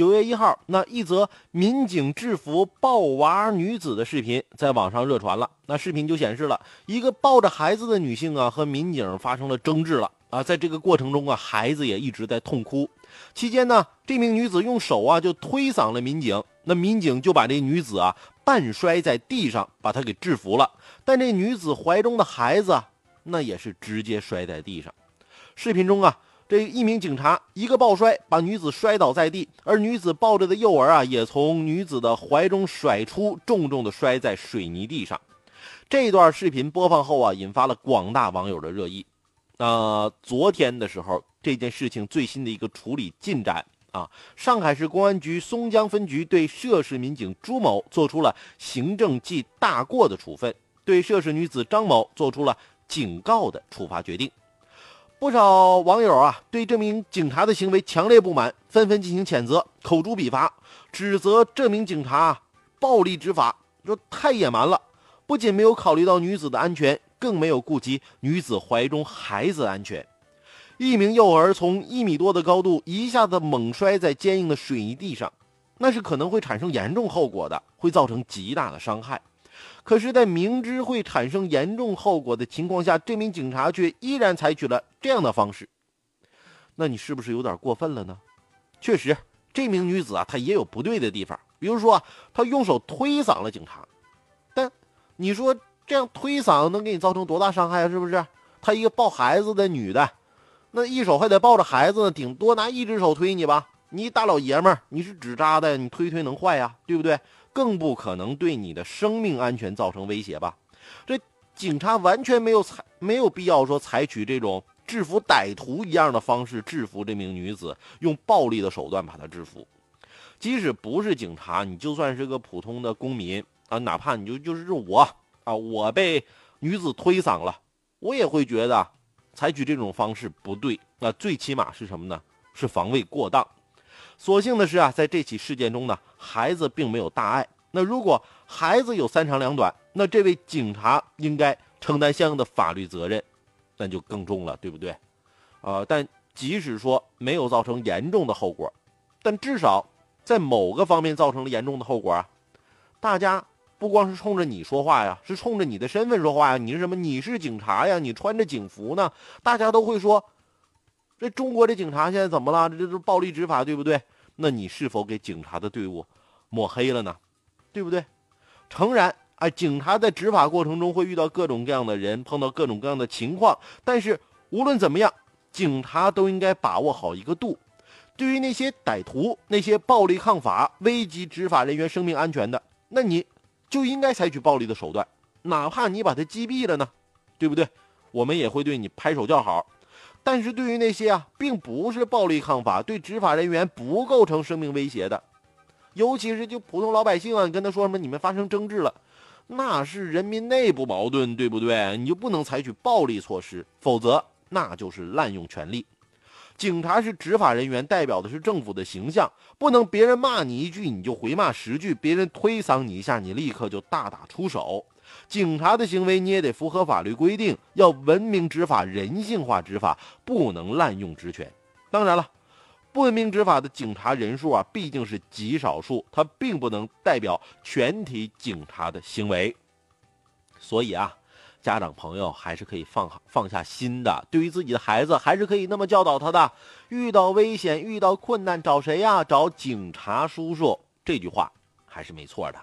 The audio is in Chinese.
九月一号，那一则民警制服抱娃女子的视频在网上热传了。那视频就显示了一个抱着孩子的女性啊，和民警发生了争执了啊。在这个过程中啊，孩子也一直在痛哭。期间呢，这名女子用手啊就推搡了民警，那民警就把这女子啊半摔在地上，把她给制服了。但这女子怀中的孩子，啊那也是直接摔在地上。视频中啊。这一名警察一个抱摔，把女子摔倒在地，而女子抱着的幼儿啊，也从女子的怀中甩出，重重的摔在水泥地上。这段视频播放后啊，引发了广大网友的热议。那昨天的时候，这件事情最新的一个处理进展啊，上海市公安局松江分局对涉事民警朱某做出了行政记大过的处分，对涉事女子张某做出了警告的处罚决定。不少网友啊，对这名警察的行为强烈不满，纷纷进行谴责、口诛笔伐，指责这名警察暴力执法，说太野蛮了，不仅没有考虑到女子的安全，更没有顾及女子怀中孩子安全。一名幼儿从一米多的高度一下子猛摔在坚硬的水泥地上，那是可能会产生严重后果的，会造成极大的伤害。可是，在明知会产生严重后果的情况下，这名警察却依然采取了这样的方式，那你是不是有点过分了呢？确实，这名女子啊，她也有不对的地方，比如说，她用手推搡了警察，但你说这样推搡能给你造成多大伤害啊？是不是？她一个抱孩子的女的，那一手还得抱着孩子呢，顶多拿一只手推你吧。你大老爷们儿，你是纸扎的，你推推能坏呀，对不对？更不可能对你的生命安全造成威胁吧？这警察完全没有采没有必要说采取这种制服歹徒一样的方式制服这名女子，用暴力的手段把她制服。即使不是警察，你就算是个普通的公民啊，哪怕你就就是我啊，我被女子推搡了，我也会觉得采取这种方式不对。那最起码是什么呢？是防卫过当。所幸的是啊，在这起事件中呢，孩子并没有大碍。那如果孩子有三长两短，那这位警察应该承担相应的法律责任，那就更重了，对不对？呃，但即使说没有造成严重的后果，但至少在某个方面造成了严重的后果啊。大家不光是冲着你说话呀，是冲着你的身份说话呀。你是什么？你是警察呀，你穿着警服呢，大家都会说。这中国的警察现在怎么了？这这是暴力执法，对不对？那你是否给警察的队伍抹黑了呢？对不对？诚然，啊，警察在执法过程中会遇到各种各样的人，碰到各种各样的情况。但是无论怎么样，警察都应该把握好一个度。对于那些歹徒、那些暴力抗法、危及执法人员生命安全的，那你就应该采取暴力的手段，哪怕你把他击毙了呢？对不对？我们也会对你拍手叫好。但是对于那些啊，并不是暴力抗法，对执法人员不构成生命威胁的，尤其是就普通老百姓啊，你跟他说什么，你们发生争执了，那是人民内部矛盾，对不对？你就不能采取暴力措施，否则那就是滥用权力。警察是执法人员，代表的是政府的形象，不能别人骂你一句你就回骂十句，别人推搡你一下，你立刻就大打出手。警察的行为你也得符合法律规定，要文明执法、人性化执法，不能滥用职权。当然了，不文明执法的警察人数啊，毕竟是极少数，它并不能代表全体警察的行为。所以啊，家长朋友还是可以放放下心的，对于自己的孩子，还是可以那么教导他的：遇到危险、遇到困难，找谁呀？找警察叔叔。这句话还是没错的。